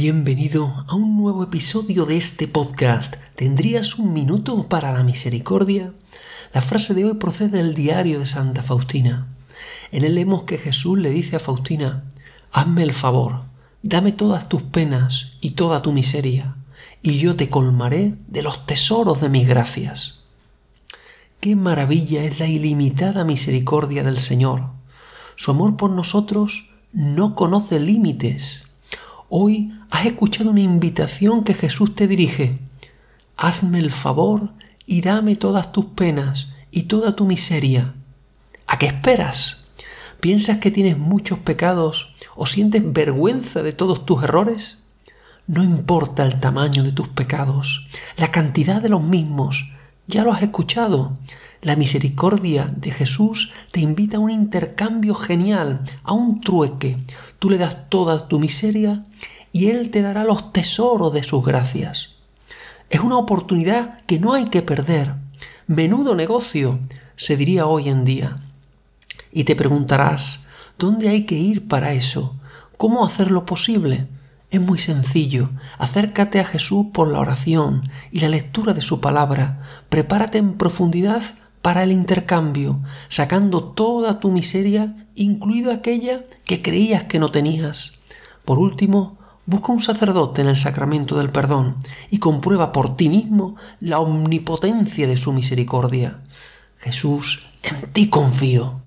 Bienvenido a un nuevo episodio de este podcast. ¿Tendrías un minuto para la misericordia? La frase de hoy procede del diario de Santa Faustina. En él leemos que Jesús le dice a Faustina, hazme el favor, dame todas tus penas y toda tu miseria, y yo te colmaré de los tesoros de mis gracias. Qué maravilla es la ilimitada misericordia del Señor. Su amor por nosotros no conoce límites Hoy has escuchado una invitación que Jesús te dirige. Hazme el favor y dame todas tus penas y toda tu miseria. ¿A qué esperas? ¿Piensas que tienes muchos pecados o sientes vergüenza de todos tus errores? No importa el tamaño de tus pecados, la cantidad de los mismos, ya lo has escuchado. La misericordia de Jesús te invita a un intercambio genial, a un trueque. Tú le das toda tu miseria y Él te dará los tesoros de sus gracias. Es una oportunidad que no hay que perder. Menudo negocio, se diría hoy en día. Y te preguntarás, ¿dónde hay que ir para eso? ¿Cómo hacerlo posible? Es muy sencillo. Acércate a Jesús por la oración y la lectura de su palabra. Prepárate en profundidad para el intercambio, sacando toda tu miseria, incluida aquella que creías que no tenías. Por último, busca un sacerdote en el sacramento del perdón y comprueba por ti mismo la omnipotencia de su misericordia. Jesús, en ti confío.